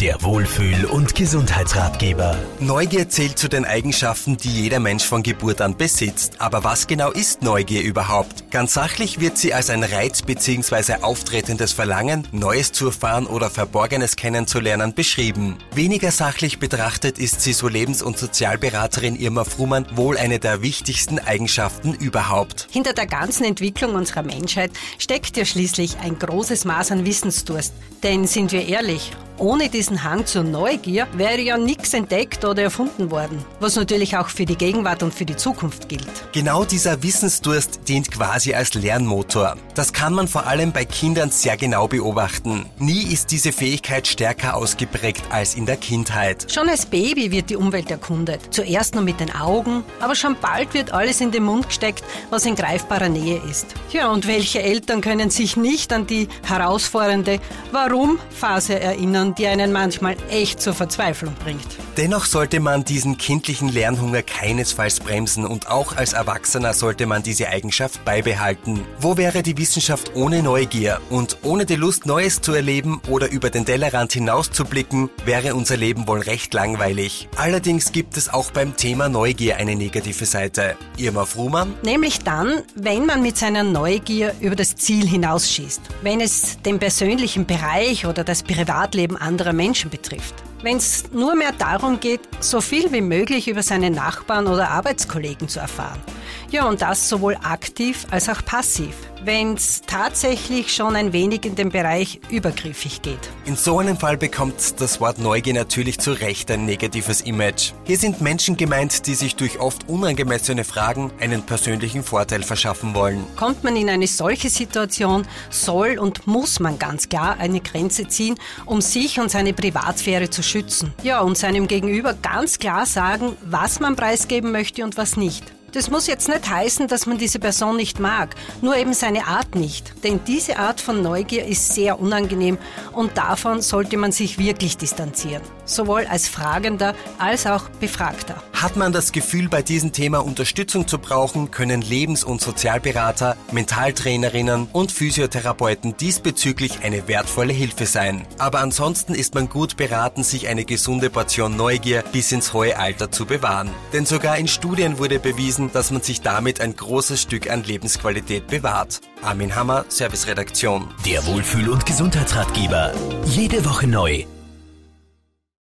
Der Wohlfühl- und Gesundheitsratgeber. Neugier zählt zu den Eigenschaften, die jeder Mensch von Geburt an besitzt. Aber was genau ist Neugier überhaupt? Ganz sachlich wird sie als ein Reiz bzw. auftretendes Verlangen, Neues zu erfahren oder Verborgenes kennenzulernen beschrieben. Weniger sachlich betrachtet ist sie, so Lebens- und Sozialberaterin Irma Frumann, wohl eine der wichtigsten Eigenschaften überhaupt. Hinter der ganzen Entwicklung unserer Menschheit steckt ja schließlich ein großes Maß an Wissensdurst. Denn sind wir ehrlich, ohne diesen Hang zur Neugier wäre ja nichts entdeckt oder erfunden worden, was natürlich auch für die Gegenwart und für die Zukunft gilt. Genau dieser Wissensdurst dient quasi als Lernmotor. Das kann man vor allem bei Kindern sehr genau beobachten. Nie ist diese Fähigkeit stärker ausgeprägt als in der Kindheit. Schon als Baby wird die Umwelt erkundet. Zuerst nur mit den Augen, aber schon bald wird alles in den Mund gesteckt, was in greifbarer Nähe ist. Ja, und welche Eltern können sich nicht an die herausfordernde Warum-Phase erinnern, die einen manchmal echt zur Verzweiflung bringt. Dennoch sollte man diesen kindlichen Lernhunger keinesfalls bremsen und auch als Erwachsener sollte man diese Eigenschaft beibehalten. Wo wäre die Wissenschaft ohne Neugier und ohne die Lust, Neues zu erleben oder über den Tellerrand hinauszublicken, wäre unser Leben wohl recht langweilig. Allerdings gibt es auch beim Thema Neugier eine negative Seite. Irma Frumann? Nämlich dann, wenn man mit seiner Neugier über das Ziel hinausschießt. Wenn es den persönlichen Bereich oder das Privatleben anderer Menschen betrifft. Wenn es nur mehr darum geht, so viel wie möglich über seine Nachbarn oder Arbeitskollegen zu erfahren. Ja, und das sowohl aktiv als auch passiv, wenn es tatsächlich schon ein wenig in den Bereich übergriffig geht. In so einem Fall bekommt das Wort Neugier natürlich zu Recht ein negatives Image. Hier sind Menschen gemeint, die sich durch oft unangemessene Fragen einen persönlichen Vorteil verschaffen wollen. Kommt man in eine solche Situation, soll und muss man ganz klar eine Grenze ziehen, um sich und seine Privatsphäre zu schützen. Ja, und seinem Gegenüber ganz klar sagen, was man preisgeben möchte und was nicht. Das muss jetzt nicht heißen, dass man diese Person nicht mag, nur eben seine Art nicht. Denn diese Art von Neugier ist sehr unangenehm und davon sollte man sich wirklich distanzieren. Sowohl als Fragender als auch Befragter. Hat man das Gefühl, bei diesem Thema Unterstützung zu brauchen, können Lebens- und Sozialberater, Mentaltrainerinnen und Physiotherapeuten diesbezüglich eine wertvolle Hilfe sein. Aber ansonsten ist man gut beraten, sich eine gesunde Portion Neugier bis ins hohe Alter zu bewahren. Denn sogar in Studien wurde bewiesen, dass man sich damit ein großes Stück an Lebensqualität bewahrt. Armin Hammer, Serviceredaktion. Der Wohlfühl- und Gesundheitsratgeber. Jede Woche neu